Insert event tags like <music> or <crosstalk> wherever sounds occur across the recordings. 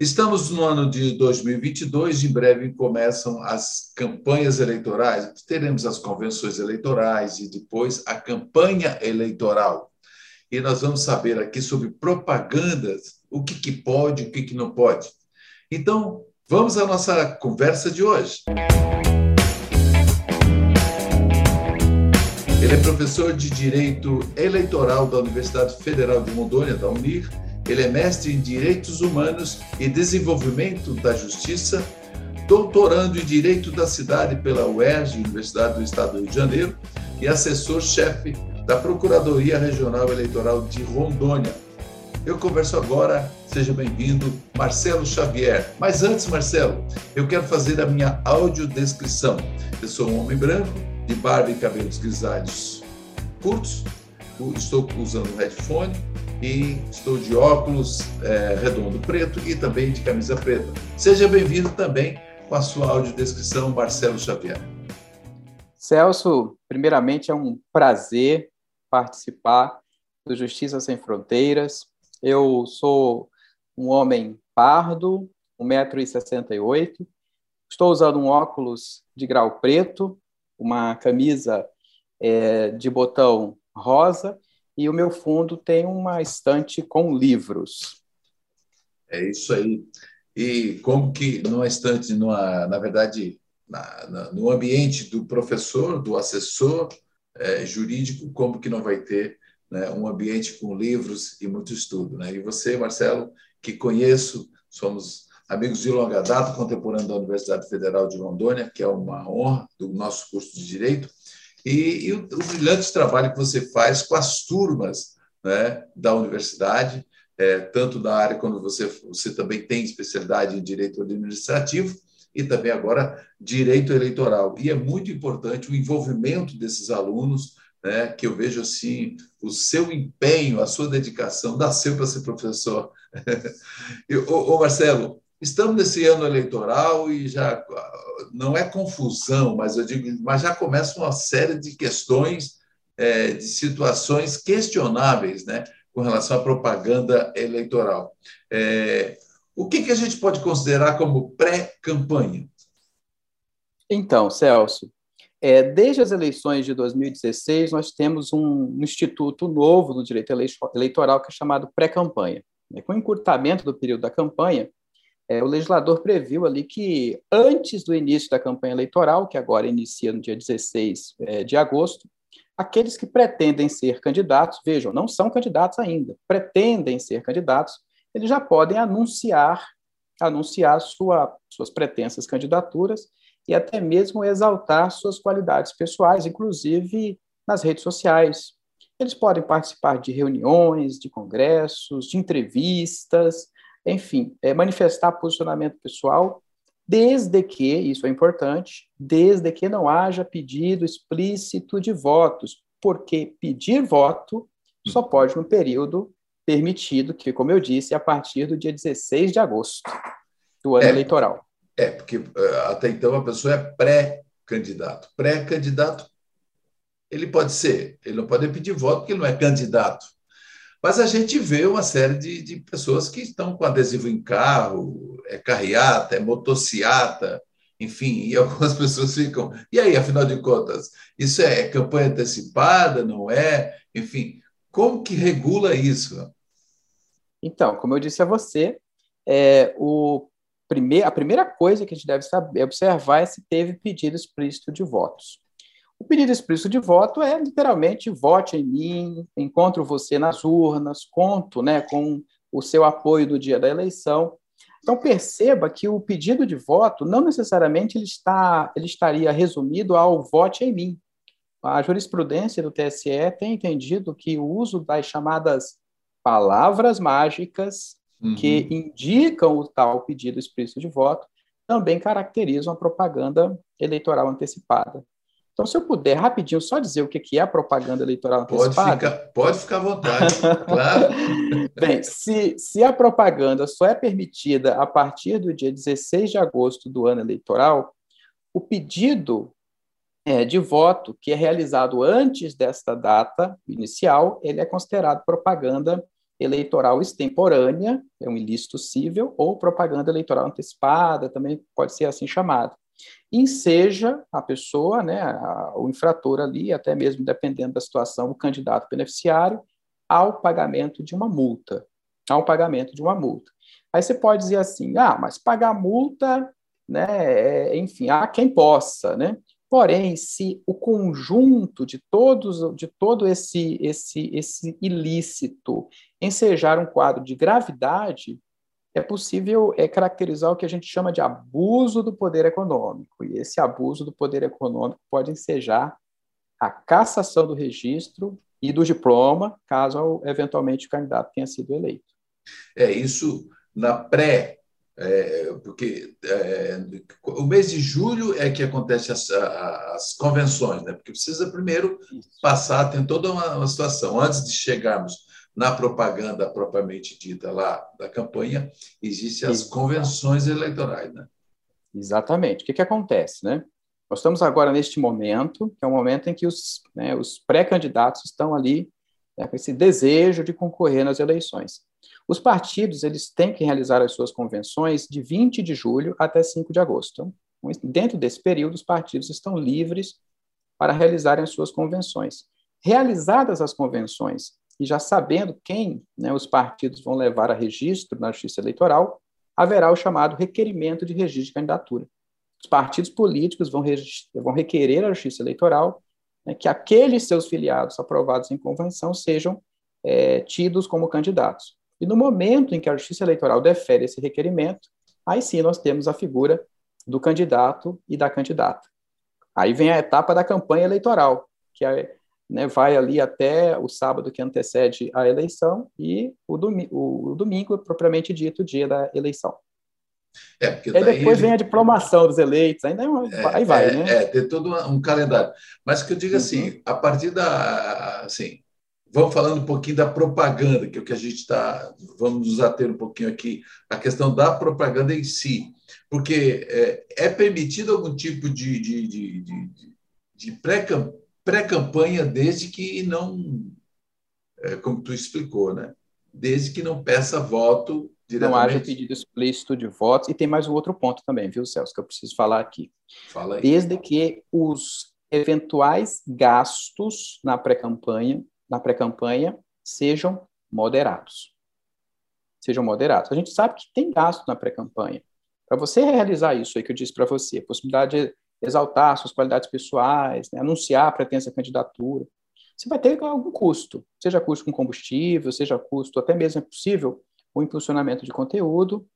Estamos no ano de 2022, em breve começam as campanhas eleitorais, teremos as convenções eleitorais e depois a campanha eleitoral. E nós vamos saber aqui sobre propagandas, o que, que pode, o que, que não pode. Então, vamos à nossa conversa de hoje. Ele é professor de Direito Eleitoral da Universidade Federal de Rondônia, da UNIR, ele é mestre em Direitos Humanos e Desenvolvimento da Justiça, doutorando em Direito da Cidade pela UERJ, Universidade do Estado do Rio de Janeiro, e assessor-chefe da Procuradoria Regional Eleitoral de Rondônia. Eu converso agora, seja bem-vindo, Marcelo Xavier. Mas antes, Marcelo, eu quero fazer a minha audiodescrição. Eu sou um homem branco, de barba e cabelos grisalhos curtos, estou usando headphone, e estou de óculos é, redondo preto e também de camisa preta. Seja bem-vindo também com a sua audiodescrição, Marcelo Xavier. Celso, primeiramente é um prazer participar do Justiça Sem Fronteiras. Eu sou um homem pardo, 1,68m, estou usando um óculos de grau preto, uma camisa é, de botão rosa e o meu fundo tem uma estante com livros. É isso aí. E como que numa estante, numa, na verdade, na, na, no ambiente do professor, do assessor é, jurídico, como que não vai ter né, um ambiente com livros e muito estudo? Né? E você, Marcelo, que conheço, somos amigos de longa data, contemporâneo da Universidade Federal de Rondônia, que é uma honra do nosso curso de Direito, e, e o, o, brilhante trabalho que você faz com as turmas né, da universidade, é, tanto na área quando você, você também tem especialidade em direito administrativo e também agora direito eleitoral. E é muito importante o envolvimento desses alunos, né, que eu vejo assim, o seu empenho, a sua dedicação, nasceu para ser professor. <laughs> ô Marcelo, Estamos nesse ano eleitoral e já não é confusão, mas eu digo, mas já começa uma série de questões, é, de situações questionáveis, né, com relação à propaganda eleitoral. É, o que, que a gente pode considerar como pré-campanha? Então, Celso, é, desde as eleições de 2016, nós temos um instituto novo no direito eleitoral que é chamado pré-campanha. Com o encurtamento do período da campanha, é, o legislador previu ali que antes do início da campanha eleitoral, que agora inicia no dia 16 é, de agosto, aqueles que pretendem ser candidatos, vejam, não são candidatos ainda, pretendem ser candidatos, eles já podem anunciar anunciar sua, suas pretensas candidaturas e até mesmo exaltar suas qualidades pessoais, inclusive nas redes sociais. Eles podem participar de reuniões, de congressos, de entrevistas, enfim, é manifestar posicionamento pessoal, desde que, isso é importante, desde que não haja pedido explícito de votos, porque pedir voto só pode no período permitido, que, como eu disse, é a partir do dia 16 de agosto do ano é, eleitoral. É, porque eh, até então a pessoa é pré-candidato. Pré-candidato, ele pode ser, ele não pode pedir voto porque ele não é candidato. Mas a gente vê uma série de, de pessoas que estão com adesivo em carro, é carreata, é motociata, enfim, e <laughs> algumas pessoas ficam. E aí, afinal de contas, isso é campanha antecipada, não é? Enfim, como que regula isso? Então, como eu disse a você, é, o a primeira coisa que a gente deve saber, observar é se teve pedido explícito de votos. O pedido explícito de voto é literalmente vote em mim, encontro você nas urnas, conto né, com o seu apoio no dia da eleição. Então perceba que o pedido de voto não necessariamente ele, está, ele estaria resumido ao vote em mim. A jurisprudência do TSE tem entendido que o uso das chamadas palavras mágicas uhum. que indicam o tal pedido explícito de voto também caracterizam a propaganda eleitoral antecipada. Então, se eu puder rapidinho só dizer o que é a propaganda eleitoral antecipada. Pode ficar, pode ficar à vontade, claro. <laughs> Bem, se, se a propaganda só é permitida a partir do dia 16 de agosto do ano eleitoral, o pedido é, de voto que é realizado antes desta data inicial, ele é considerado propaganda eleitoral extemporânea, é um ilícito cível, ou propaganda eleitoral antecipada, também pode ser assim chamado. Enseja a pessoa, né, a, o infrator ali, até mesmo dependendo da situação, o candidato beneficiário, ao pagamento de uma multa. Ao pagamento de uma multa. Aí você pode dizer assim, ah, mas pagar multa, né, é, enfim, há quem possa, né? Porém, se o conjunto de todos, de todo esse, esse, esse ilícito ensejar um quadro de gravidade, é possível é, caracterizar o que a gente chama de abuso do poder econômico. E esse abuso do poder econômico pode ensejar a cassação do registro e do diploma, caso eventualmente o candidato tenha sido eleito. É isso na pré é, porque é, o mês de julho é que acontece as, as, convenções, né? Porque precisa primeiro passar, tem toda uma, uma, situação. Antes de chegarmos na propaganda propriamente dita lá da campanha, existem as convenções eleitorais, né? Exatamente. O que, que acontece, né? Nós estamos agora neste momento, que é o momento em que os, né, os pré-candidatos estão ali né, com esse desejo de concorrer nas eleições. Os partidos eles têm que realizar as suas convenções de 20 de julho até 5 de agosto. Então, dentro desse período, os partidos estão livres para realizarem as suas convenções. Realizadas as convenções e já sabendo quem né, os partidos vão levar a registro na Justiça Eleitoral, haverá o chamado requerimento de registro de candidatura. Os partidos políticos vão, vão requerer à Justiça Eleitoral né, que aqueles seus filiados aprovados em convenção sejam é, tidos como candidatos. E no momento em que a Justiça Eleitoral defere esse requerimento, aí sim nós temos a figura do candidato e da candidata. Aí vem a etapa da campanha eleitoral, que é, né, vai ali até o sábado que antecede a eleição e o, domi o, domingo, propriamente dito, o dia da eleição. É, porque e depois ele... vem a diplomação dos eleitos, ainda é uma... é, aí vai, é, né? É, tem todo um calendário. Mas que eu digo assim, uhum. a partir da... Assim, Vamos falando um pouquinho da propaganda, que é o que a gente está. Vamos nos ater um pouquinho aqui, a questão da propaganda em si. Porque é, é permitido algum tipo de, de, de, de, de pré-campanha, desde que não. É, como tu explicou, né? Desde que não peça voto Não haja pedido explícito de votos. E tem mais um outro ponto também, viu, Celso, que eu preciso falar aqui. Fala aí. Desde que os eventuais gastos na pré-campanha na pré-campanha sejam moderados. Sejam moderados. A gente sabe que tem gasto na pré-campanha. Para você realizar isso aí que eu disse para você, a possibilidade de exaltar suas qualidades pessoais, né, anunciar a pretensa candidatura, você vai ter algum custo, seja custo com combustível, seja custo, até mesmo é possível, o impulsionamento de conteúdo,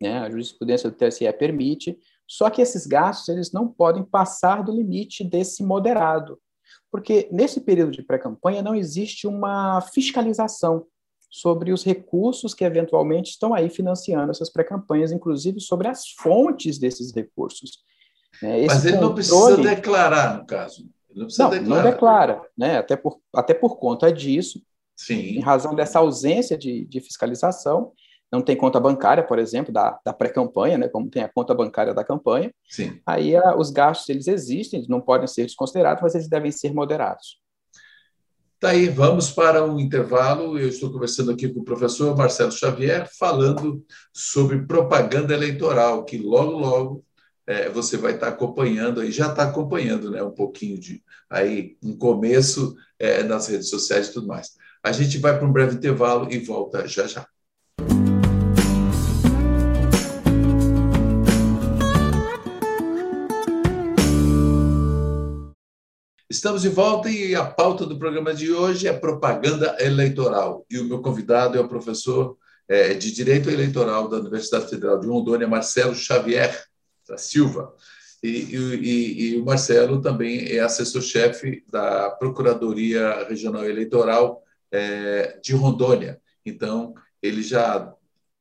né, a jurisprudência do TSE permite, só que esses gastos eles não podem passar do limite desse moderado. Porque nesse período de pré-campanha não existe uma fiscalização sobre os recursos que eventualmente estão aí financiando essas pré-campanhas, inclusive sobre as fontes desses recursos. Né? Mas ele controle... não precisa declarar, no caso. Ele não, não, declarar. não declara, né? até, por, até por conta disso, Sim. em razão dessa ausência de, de fiscalização, não tem conta bancária, por exemplo, da, da pré-campanha, né, como tem a conta bancária da campanha, Sim. aí a, os gastos eles existem, eles não podem ser desconsiderados, mas eles devem ser moderados. Tá aí, vamos para um intervalo. Eu estou conversando aqui com o professor Marcelo Xavier, falando sobre propaganda eleitoral, que logo, logo é, você vai estar acompanhando, aí já está acompanhando né, um pouquinho de aí um começo é, nas redes sociais e tudo mais. A gente vai para um breve intervalo e volta já já. Estamos de volta e a pauta do programa de hoje é propaganda eleitoral. E o meu convidado é o professor é, de Direito Eleitoral da Universidade Federal de Rondônia, Marcelo Xavier da Silva. E, e, e o Marcelo também é assessor-chefe da Procuradoria Regional Eleitoral é, de Rondônia. Então, ele já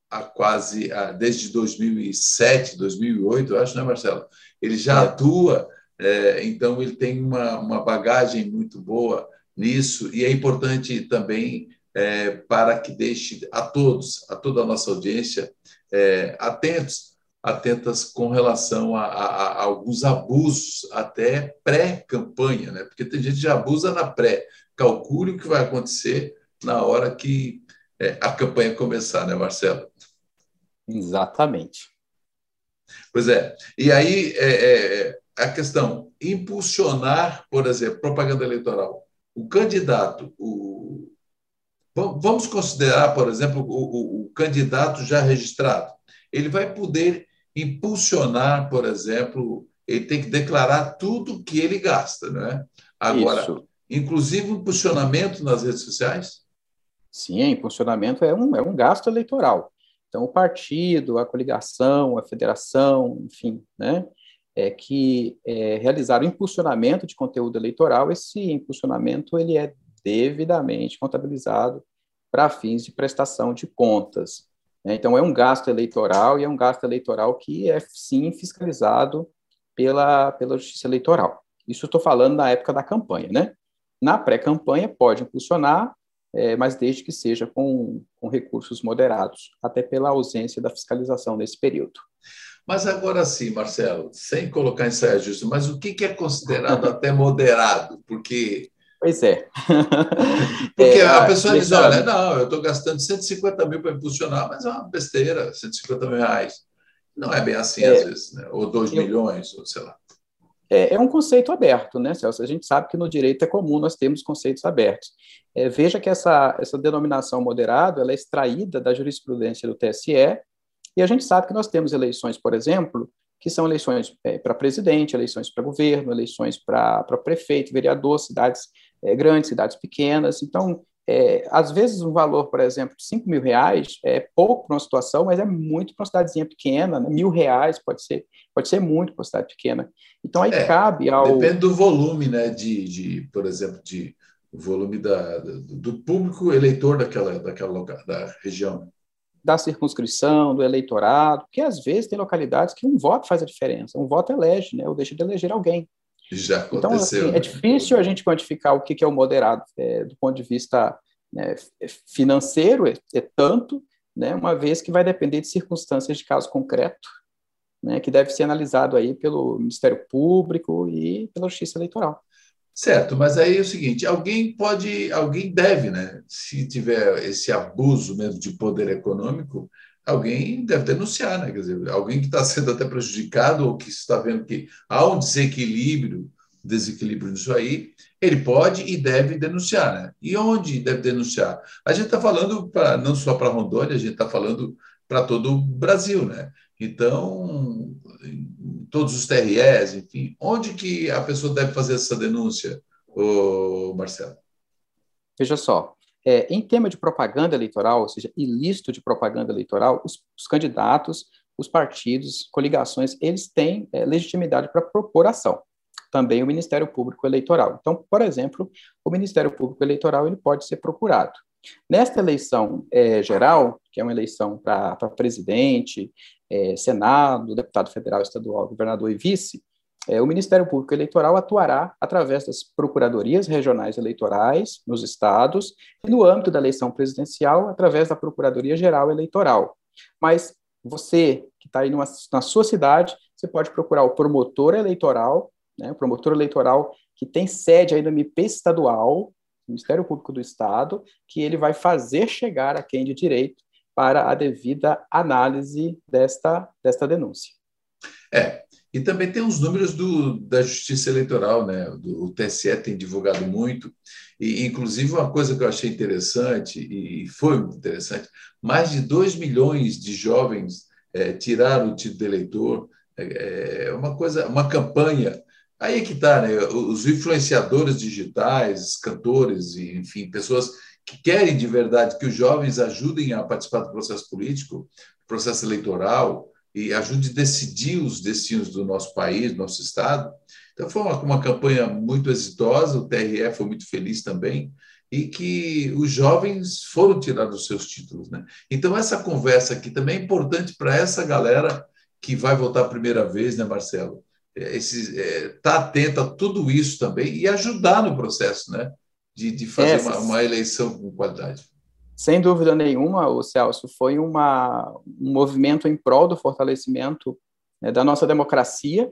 há quase, desde 2007, 2008, eu acho, né, Marcelo? Ele já é. atua é, então, ele tem uma, uma bagagem muito boa nisso, e é importante também é, para que deixe a todos, a toda a nossa audiência, é, atentos, atentas com relação a, a, a alguns abusos, até pré-campanha, né? porque tem gente que já abusa na pré. Calcule o que vai acontecer na hora que é, a campanha começar, né, Marcelo? Exatamente. Pois é. E aí é, é, a questão impulsionar, por exemplo, propaganda eleitoral. O candidato, o, vamos considerar, por exemplo, o, o, o candidato já registrado. Ele vai poder impulsionar, por exemplo, ele tem que declarar tudo que ele gasta, não é? Agora, Isso. inclusive o impulsionamento nas redes sociais? Sim, impulsionamento é um, é um gasto eleitoral. Então, o partido, a coligação, a federação, enfim, né, é que é, realizaram impulsionamento de conteúdo eleitoral, esse impulsionamento ele é devidamente contabilizado para fins de prestação de contas. Né? Então, é um gasto eleitoral e é um gasto eleitoral que é, sim, fiscalizado pela, pela Justiça Eleitoral. Isso estou falando na época da campanha, né? Na pré-campanha, pode impulsionar, é, mas desde que seja com, com recursos moderados, até pela ausência da fiscalização nesse período. Mas agora sim, Marcelo, sem colocar em saia justa, mas o que, que é considerado até moderado? Porque Pois é. <laughs> Porque é, a pessoa diz: olha, não, eu estou gastando 150 mil para impulsionar, mas é uma besteira, 150 mil reais. Não é bem assim, é, às vezes, né? ou 2 eu, milhões, ou sei lá. É, é, um conceito aberto, né, Celso? A gente sabe que no direito é comum nós temos conceitos abertos. É, veja que essa, essa denominação moderado ela é extraída da jurisprudência do TSE, e a gente sabe que nós temos eleições, por exemplo, que são eleições é, para presidente, eleições para governo, eleições para prefeito, vereador, cidades é, grandes, cidades pequenas. Então, é, às vezes, um valor, por exemplo, de 5 mil reais é pouco para uma situação, mas é muito para uma cidadezinha pequena. Né? Mil reais pode ser, pode ser muito para uma cidade pequena. Então, aí é, cabe ao. Depende do volume, né? De, de por exemplo, de o volume da, do público eleitor daquela, daquela da região. Da circunscrição, do eleitorado, porque às vezes tem localidades que um voto faz a diferença. Um voto elege, né? Ou deixa de eleger alguém. Já aconteceu. Então, assim, é né? é difícil a gente quantificar o que é o moderado é, do ponto de vista né, financeiro, é, é, tanto, né, uma vez que vai depender de circunstâncias de caso concreto, né, que deve ser analisado aí pelo Ministério Público e pela Justiça Eleitoral. Certo, mas aí é o seguinte, alguém pode, alguém deve, né, se tiver esse abuso mesmo de poder econômico, alguém deve denunciar, né? Quer dizer, alguém que está sendo até prejudicado ou que está vendo que há um desequilíbrio, desequilíbrio nisso aí, ele pode e deve denunciar, né? E onde deve denunciar? A gente está falando pra, não só para Rondônia, a gente está falando para todo o Brasil, né? Então, todos os TREs, enfim, onde que a pessoa deve fazer essa denúncia, Marcelo? Veja só, é, em tema de propaganda eleitoral, ou seja, ilícito de propaganda eleitoral, os, os candidatos, os partidos, coligações, eles têm é, legitimidade para propor ação. Também o Ministério Público Eleitoral. Então, por exemplo, o Ministério Público Eleitoral ele pode ser procurado. Nesta eleição é, geral, que é uma eleição para presidente, é, Senado, deputado federal, estadual, governador e vice, é, o Ministério Público Eleitoral atuará através das procuradorias regionais eleitorais nos estados e, no âmbito da eleição presidencial, através da Procuradoria Geral Eleitoral. Mas você que está aí numa, na sua cidade, você pode procurar o promotor eleitoral, né, o promotor eleitoral que tem sede aí no MP estadual, Ministério Público do Estado, que ele vai fazer chegar a quem de direito para a devida análise desta, desta denúncia. É, e também tem os números do, da Justiça Eleitoral, né? Do, o TSE tem divulgado muito, e inclusive uma coisa que eu achei interessante, e foi muito interessante, mais de 2 milhões de jovens é, tiraram o título de eleitor, é, é uma coisa, uma campanha. Aí é que está, né? Os influenciadores digitais, cantores, enfim, pessoas que querem de verdade que os jovens ajudem a participar do processo político, processo eleitoral, e ajude a decidir os destinos do nosso país, do nosso Estado. Então, foi uma, uma campanha muito exitosa, o TRE foi muito feliz também, e que os jovens foram tirados os seus títulos. Né? Então, essa conversa aqui também é importante para essa galera que vai votar a primeira vez, né, Marcelo? Estar é, tá atento a tudo isso também e ajudar no processo né? de, de fazer uma, uma eleição com qualidade. Sem dúvida nenhuma, o Celso, foi uma, um movimento em prol do fortalecimento né, da nossa democracia,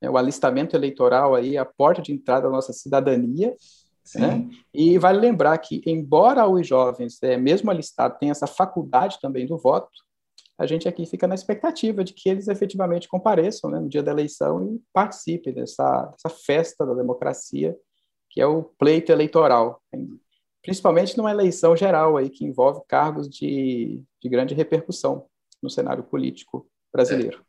né, o alistamento eleitoral aí, a porta de entrada da nossa cidadania, Né? E vale lembrar que, embora os jovens, é, mesmo alistado, tenham essa faculdade também do voto, a gente aqui fica na expectativa de que eles efetivamente compareçam né, no dia da eleição e participem dessa, dessa festa da democracia, que é o pleito eleitoral, principalmente numa eleição geral aí que envolve cargos de, de grande repercussão no cenário político brasileiro.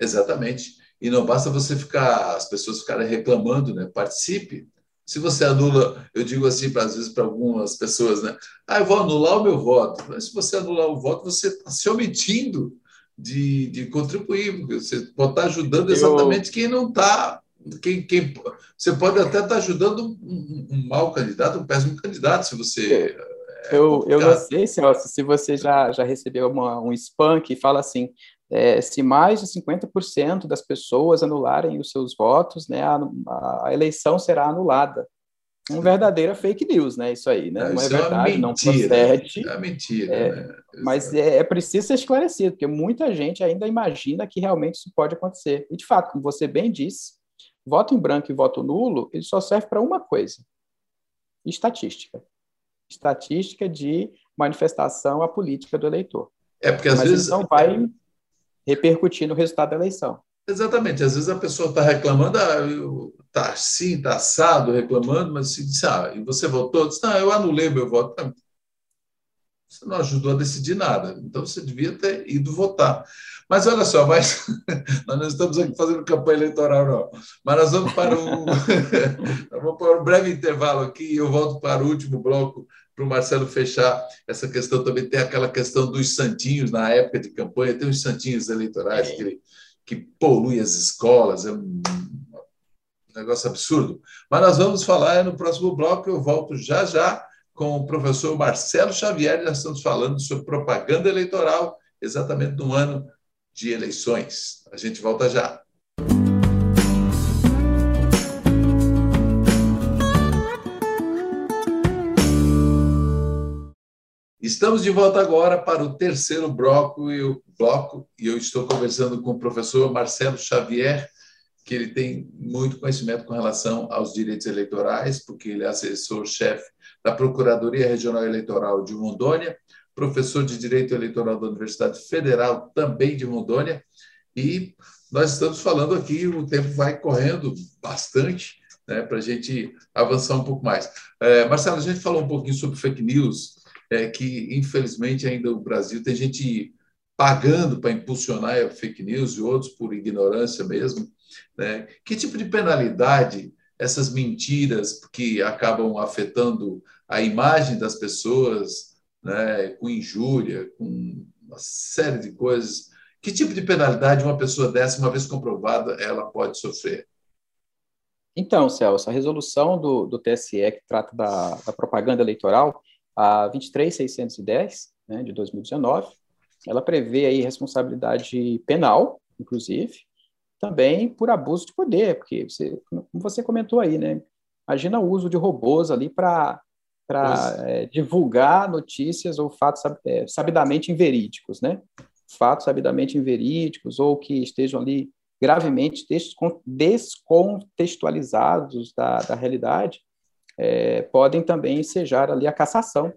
É, exatamente. E não basta você ficar, as pessoas ficarem reclamando, né? Participe, se você anula, eu digo assim, para, às vezes, para algumas pessoas, né? Ah, eu vou anular o meu voto. Mas se você anular o voto, você está se omitindo de, de contribuir, porque você pode estar tá ajudando exatamente eu... quem não está. Quem, quem, você pode até estar ajudando um, um mau candidato, um péssimo candidato, se você. É eu, eu não sei, Celso, se você já, já recebeu uma, um spam que fala assim: é, se mais de 50% das pessoas anularem os seus votos, né, a, a, eleição será anulada. Uma verdadeira fake news, né? Isso aí, né? Não, não é verdade, é não procede. É mentira. É, né? Mas é, é, preciso ser esclarecido, porque muita gente ainda imagina que realmente isso pode acontecer. E, de fato, como você bem disse, voto em branco e voto nulo, ele só serve para uma coisa: estatística. Estatística de manifestação à política do eleitor. É porque às Mas vezes. Não vai repercutir no resultado da eleição. Exatamente. Às vezes a pessoa está reclamando, ah, está assim, está assado, reclamando, mas se diz, ah, e você votou? Diz, não, eu anulei meu voto. Você não ajudou a decidir nada, então você devia ter ido votar. Mas olha só, mas, <laughs> nós não estamos aqui fazendo campanha eleitoral, não. Mas nós vamos para um, <laughs> vamos para um breve intervalo aqui e eu volto para o último bloco para o Marcelo fechar essa questão também. Tem aquela questão dos santinhos na época de campanha, tem os santinhos eleitorais é. que, que poluem as escolas, é um negócio absurdo. Mas nós vamos falar no próximo bloco, eu volto já já com o professor Marcelo Xavier, nós estamos falando sobre propaganda eleitoral, exatamente no ano de eleições. A gente volta já. Estamos de volta agora para o terceiro bloco e, bloco, e eu estou conversando com o professor Marcelo Xavier, que ele tem muito conhecimento com relação aos direitos eleitorais, porque ele é assessor-chefe da Procuradoria Regional Eleitoral de Rondônia, professor de Direito Eleitoral da Universidade Federal também de Rondônia, e nós estamos falando aqui, o tempo vai correndo bastante, né, para a gente avançar um pouco mais. É, Marcelo, a gente falou um pouquinho sobre fake news, é que, infelizmente, ainda o Brasil tem gente pagando para impulsionar a fake news e outros por ignorância mesmo. Né? Que tipo de penalidade essas mentiras que acabam afetando a imagem das pessoas, né? com injúria, com uma série de coisas, que tipo de penalidade uma pessoa dessa, uma vez comprovada, ela pode sofrer? Então, Celso, a resolução do, do TSE que trata da, da propaganda eleitoral, a 23610, né, de 2019, ela prevê aí responsabilidade penal, inclusive, também por abuso de poder, porque você, como você comentou aí, né? Imagina o uso de robôs ali para é, divulgar notícias ou fatos é, sabidamente inverídicos, né? Fatos sabidamente inverídicos ou que estejam ali gravemente descontextualizados da, da realidade, é, podem também ensejar ali a cassação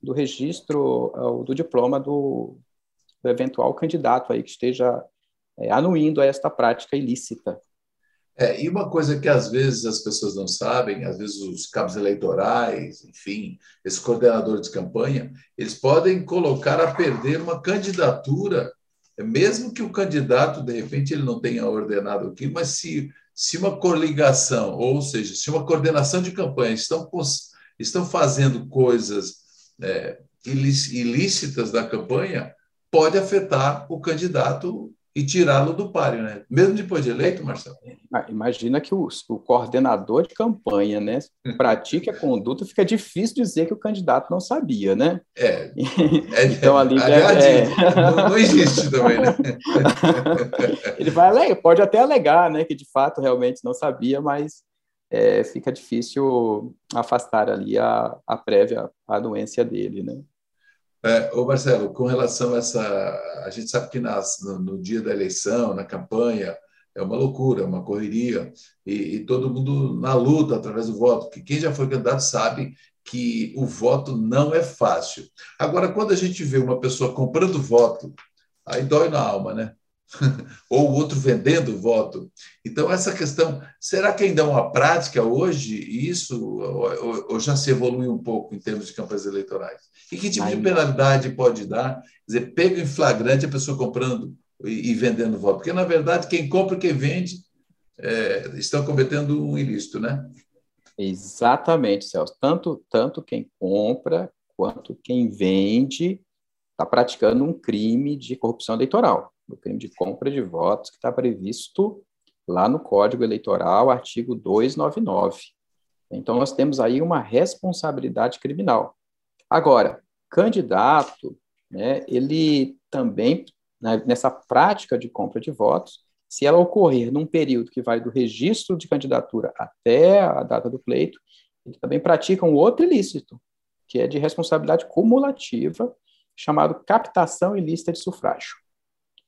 do registro, do diploma do, do eventual candidato aí que esteja é, anuindo a esta prática ilícita. É, e uma coisa que às vezes as pessoas não sabem, às vezes os cabos eleitorais, enfim, esse coordenador de campanha, eles podem colocar a perder uma candidatura, mesmo que o candidato, de repente, ele não tenha ordenado aquilo, mas se se uma coligação, ou seja, se uma coordenação de campanha estão, estão fazendo coisas é, ilícitas da campanha, pode afetar o candidato e tirá-lo do páreo, né? Mesmo depois de eleito, Marcelo. Ah, imagina que o, o, coordenador de campanha, né, pratique a conduta, fica difícil dizer que o candidato não sabia, né? É. é <laughs> então ali aliás, é, não, não, existe também, né? <laughs> Ele vai alegar, pode até alegar, né, que de fato realmente não sabia, mas é, fica difícil afastar ali a, a prévia anuência dele, né? É, ô Marcelo, com relação a essa. A gente sabe que nas, no, no dia da eleição, na campanha, é uma loucura, é uma correria, e, e, todo mundo na luta através do voto, porque quem já foi candidato sabe que o voto não é fácil. Agora, quando a gente vê uma pessoa comprando voto, aí dói na alma, né? <laughs> ou o outro vendendo voto. Então, essa questão, será que ainda é uma prática hoje isso, ou, ou já se evolui um pouco em termos de campanhas eleitorais? E que tipo de penalidade pode dar? Quer dizer, pega em flagrante a pessoa comprando e, e vendendo voto? Porque, na verdade, quem compra e quem vende é, estão cometendo um ilícito, né? Exatamente, Celso. Tanto, tanto quem compra quanto quem vende está praticando um crime de corrupção eleitoral do crime de compra de votos, que está previsto lá no Código Eleitoral, artigo 299. Então, nós temos aí uma responsabilidade criminal. Agora, candidato, né, ele também, né, nessa prática de compra de votos, se ela ocorrer num período que vai do registro de candidatura até a data do pleito, ele também pratica um outro ilícito, que é de responsabilidade cumulativa, chamado captação ilícita de sufrágio.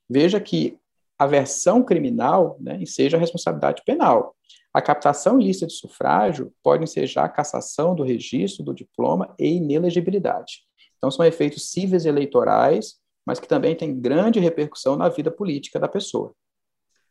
Veja que a versão criminal né, enseja a responsabilidade penal. A captação ilícita de sufrágio pode ensejar a cassação do registro do diploma e inelegibilidade. Então, são efeitos cíveis eleitorais, mas que também têm grande repercussão na vida política da pessoa.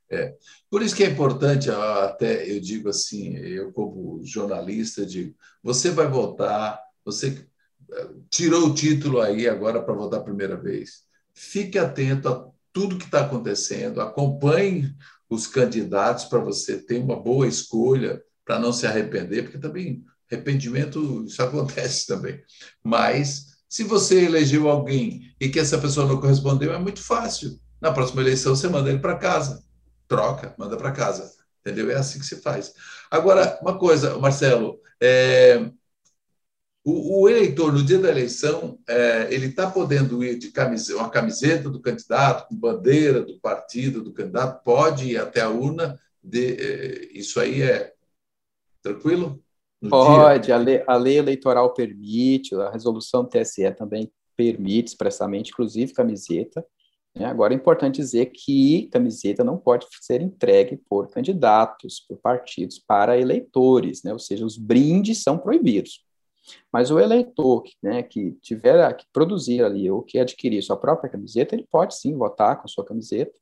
É. Por isso que é importante, até eu digo assim, eu como jornalista digo, você vai votar, você eh, tirou o título aí agora para votar a primeira vez. Fique atento a tudo que está acontecendo, acompanhe os candidatos para você ter uma boa escolha, para não se arrepender, porque também arrependimento isso <laughs> acontece também. Mas se você elegeu alguém e que essa pessoa não correspondeu, é muito fácil. Na próxima eleição você manda ele para casa, troca, manda para casa, entendeu? É assim que se faz. Agora, uma coisa, Marcelo, é, o, o, eleitor, no dia da eleição, é, ele está podendo ir de camiseta, uma camiseta do candidato, com bandeira do partido do candidato, pode ir até a urna. De, é, isso aí é tranquilo? No pode, a lei, a lei, eleitoral permite, a resolução do TSE também permite expressamente, inclusive camiseta. Né? Agora é importante dizer que camiseta não pode ser entregue por candidatos, por partidos, para eleitores, né? ou seja, os brindes são proibidos. Mas o eleitor né, que tiver que produzir ali ou que adquirir sua própria camiseta, ele pode sim votar com sua camiseta.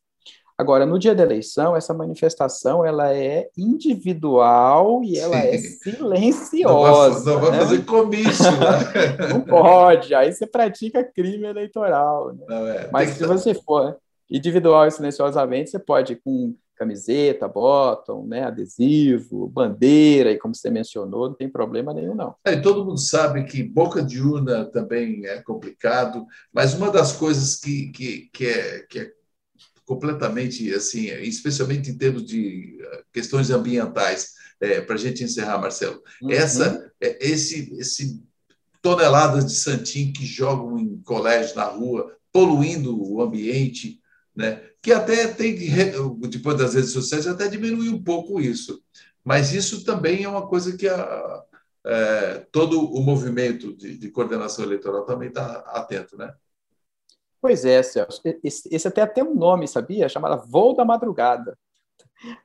Agora, no dia da eleição, essa manifestação ela é individual e ela é sim. é silenciosa. Não vai, né? fazer comício. Né? <laughs> Não pode, aí você pratica crime eleitoral. Né? Não, é. Mas se você for individual e silenciosamente, você pode com camiseta, bottom, né, adesivo, bandeira, e como você mencionou, não tem problema nenhum, não. É, todo mundo sabe que boca de urna também é complicado, mas uma das coisas que, que, que, é, que é completamente, assim, especialmente em termos de eh, questões ambientais, é, para a gente encerrar, Marcelo, uhum. essa, é, esse, esse toneladas de santim que jogam em colégio na rua, poluindo o ambiente, né? Que até tem, depois das redes sociais, até diminui um pouco isso. Mas isso também é uma coisa que a, é, todo o movimento de, de coordenação eleitoral também está atento, né? Pois é, Celso. Esse, esse até tem um nome, sabia? Chamada voo da madrugada,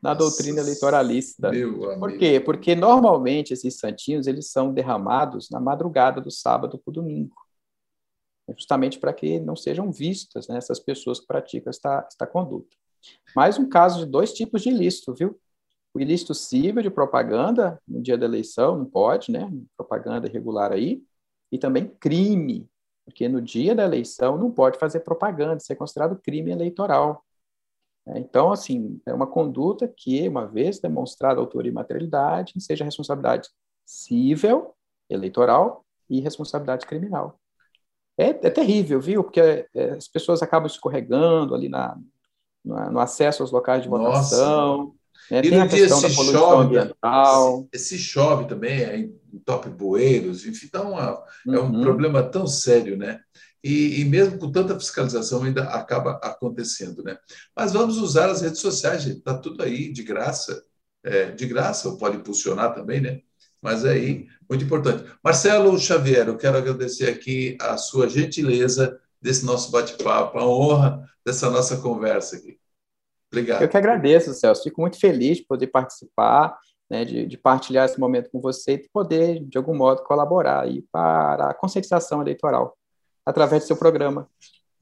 na Nossa, doutrina eleitoralista. Por quê? Porque normalmente esses santinhos eles são derramados na madrugada do sábado para o domingo justamente para que não sejam vistas né, essas pessoas que praticam esta, esta conduta. Mais um caso de dois tipos de ilícito, viu? O ilícito civil de propaganda no dia da eleição, não pode, né? Propaganda irregular aí. E também crime, porque no dia da eleição não pode fazer propaganda, isso é considerado crime eleitoral. É, então, assim, é uma conduta que, uma vez demonstrada autoria e materialidade, seja responsabilidade civil, eleitoral e responsabilidade criminal. É, é terrível, viu? Porque é, as pessoas acabam escorregando ali na, no, no acesso aos locais de votação. Né? E Tem no a dia se chove, ambiental. Se, se, chove também, é em top bueiros, enfim, então é, uhum. é um uhum. problema tão sério, né? E, e, mesmo com tanta fiscalização ainda acaba acontecendo, né? Mas vamos usar as redes sociais, gente, está tudo aí de graça, é, de graça, ou pode impulsionar também, né? Mas aí, muito importante. Marcelo Xavier, eu quero agradecer aqui a sua gentileza desse nosso bate-papo, a honra dessa nossa conversa aqui. Obrigado. Eu que agradeço, Celso. Fico muito feliz de poder participar, né, de, de, partilhar esse momento com você e poder, de algum modo, colaborar aí para a conscientização eleitoral através do seu programa.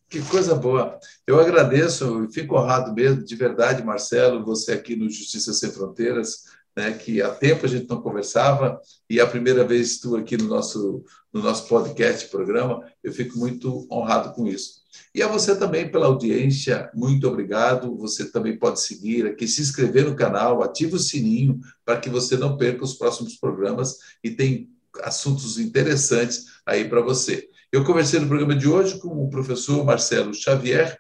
Que coisa boa. Eu agradeço, fico honrado mesmo, de verdade, Marcelo, você aqui no Justiça Sem Fronteiras, né, que há tempo a gente não conversava, e é a primeira vez estou aqui no nosso, no nosso podcast, programa, eu fico muito honrado com isso. E a você também pela audiência, muito obrigado. Você também pode seguir aqui, se inscrever no canal, ativa o sininho para que você não perca os próximos programas e tem assuntos interessantes aí para você. Eu conversei no programa de hoje com o professor Marcelo Xavier,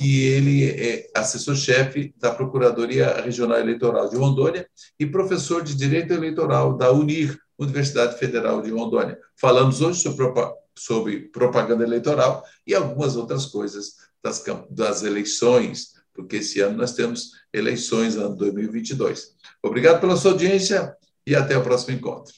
que ele é assessor-chefe da Procuradoria Regional Eleitoral de Rondônia e professor de Direito Eleitoral da UNIR, Universidade Federal de Rondônia. Falamos hoje sobre, propaganda eleitoral e algumas outras coisas das, das eleições, porque esse ano nós temos eleições, ano 2022. Obrigado pela sua audiência e até o próximo encontro.